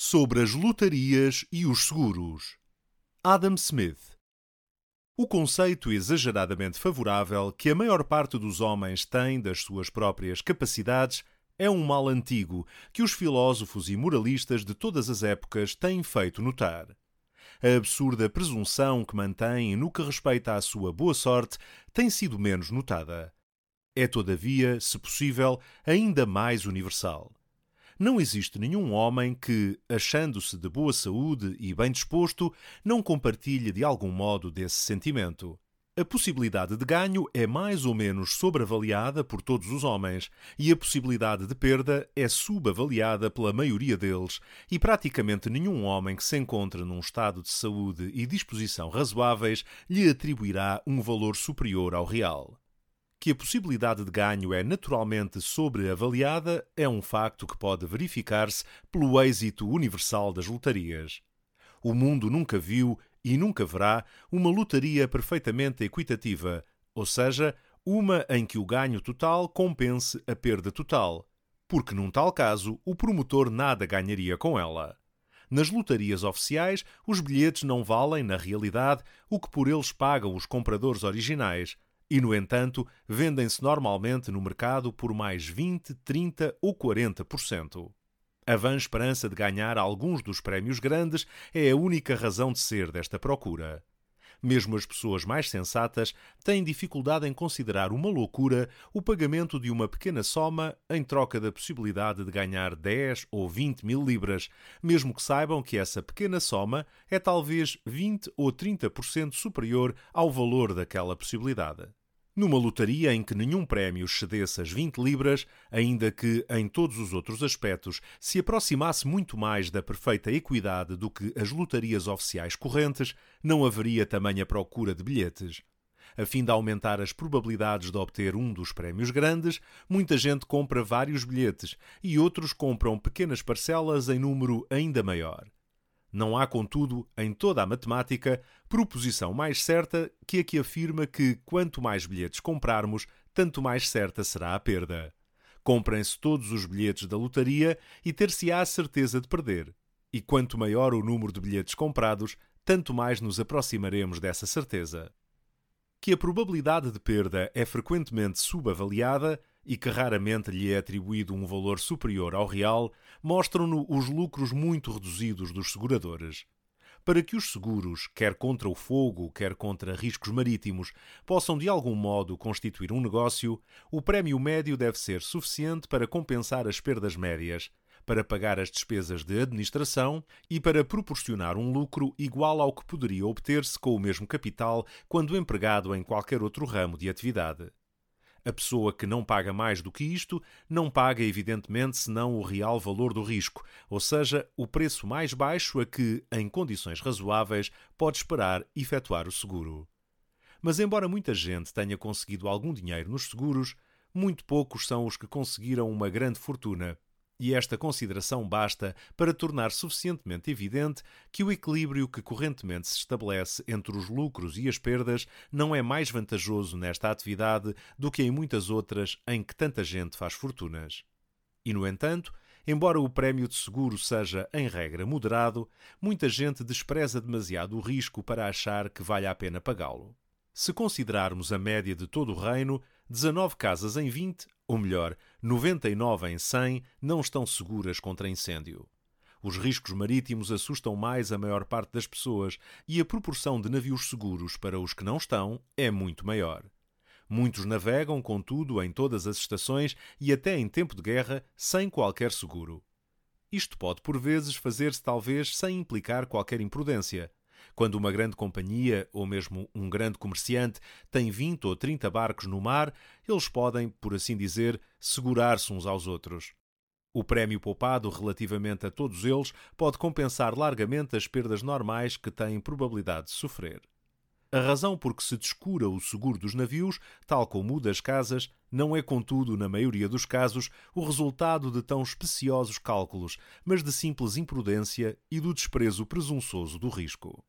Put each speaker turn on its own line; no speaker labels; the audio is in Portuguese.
Sobre as lotarias e os seguros. Adam Smith. O conceito exageradamente favorável que a maior parte dos homens tem das suas próprias capacidades é um mal antigo que os filósofos e moralistas de todas as épocas têm feito notar. A absurda presunção que mantêm no que respeita à sua boa sorte tem sido menos notada. É, todavia, se possível, ainda mais universal. Não existe nenhum homem que, achando-se de boa saúde e bem disposto, não compartilhe de algum modo desse sentimento. A possibilidade de ganho é mais ou menos sobreavaliada por todos os homens e a possibilidade de perda é subavaliada pela maioria deles, e praticamente nenhum homem que se encontre num estado de saúde e disposição razoáveis lhe atribuirá um valor superior ao real. Que a possibilidade de ganho é naturalmente sobreavaliada é um facto que pode verificar-se pelo êxito universal das lotarias. O mundo nunca viu e nunca verá uma lotaria perfeitamente equitativa, ou seja, uma em que o ganho total compense a perda total, porque num tal caso o promotor nada ganharia com ela. Nas lotarias oficiais, os bilhetes não valem, na realidade, o que por eles pagam os compradores originais, e, no entanto, vendem-se normalmente no mercado por mais 20, 30 ou 40%. A vã esperança de ganhar alguns dos prémios grandes é a única razão de ser desta procura. Mesmo as pessoas mais sensatas têm dificuldade em considerar uma loucura o pagamento de uma pequena soma em troca da possibilidade de ganhar 10 ou 20 mil libras, mesmo que saibam que essa pequena soma é talvez 20 ou 30% superior ao valor daquela possibilidade. Numa lotaria em que nenhum prémio excedesse as 20 libras, ainda que, em todos os outros aspectos, se aproximasse muito mais da perfeita equidade do que as lotarias oficiais correntes, não haveria tamanha procura de bilhetes. A fim de aumentar as probabilidades de obter um dos prémios grandes, muita gente compra vários bilhetes e outros compram pequenas parcelas em número ainda maior. Não há, contudo, em toda a matemática, proposição mais certa que a que afirma que quanto mais bilhetes comprarmos, tanto mais certa será a perda. Comprem-se todos os bilhetes da lotaria e ter-se-á a certeza de perder. E quanto maior o número de bilhetes comprados, tanto mais nos aproximaremos dessa certeza. Que a probabilidade de perda é frequentemente subavaliada e que raramente lhe é atribuído um valor superior ao real, mostram-no os lucros muito reduzidos dos seguradores. Para que os seguros, quer contra o fogo, quer contra riscos marítimos, possam de algum modo constituir um negócio, o prémio médio deve ser suficiente para compensar as perdas médias, para pagar as despesas de administração e para proporcionar um lucro igual ao que poderia obter-se com o mesmo capital quando empregado em qualquer outro ramo de atividade. A pessoa que não paga mais do que isto não paga, evidentemente, senão o real valor do risco, ou seja, o preço mais baixo a que, em condições razoáveis, pode esperar efetuar o seguro. Mas, embora muita gente tenha conseguido algum dinheiro nos seguros, muito poucos são os que conseguiram uma grande fortuna e esta consideração basta para tornar suficientemente evidente que o equilíbrio que correntemente se estabelece entre os lucros e as perdas não é mais vantajoso nesta atividade do que em muitas outras em que tanta gente faz fortunas. E, no entanto, embora o prémio de seguro seja, em regra, moderado, muita gente despreza demasiado o risco para achar que vale a pena pagá-lo. Se considerarmos a média de todo o reino, 19 casas em 20, ou melhor, 99 em 100, não estão seguras contra incêndio. Os riscos marítimos assustam mais a maior parte das pessoas e a proporção de navios seguros para os que não estão é muito maior. Muitos navegam, contudo, em todas as estações e até em tempo de guerra, sem qualquer seguro. Isto pode, por vezes, fazer-se talvez sem implicar qualquer imprudência, quando uma grande companhia ou mesmo um grande comerciante tem 20 ou 30 barcos no mar, eles podem, por assim dizer, segurar-se uns aos outros. O prémio poupado relativamente a todos eles pode compensar largamente as perdas normais que têm probabilidade de sofrer. A razão por que se descura o seguro dos navios, tal como o das casas, não é, contudo, na maioria dos casos, o resultado de tão especiosos cálculos, mas de simples imprudência e do desprezo presunçoso do risco.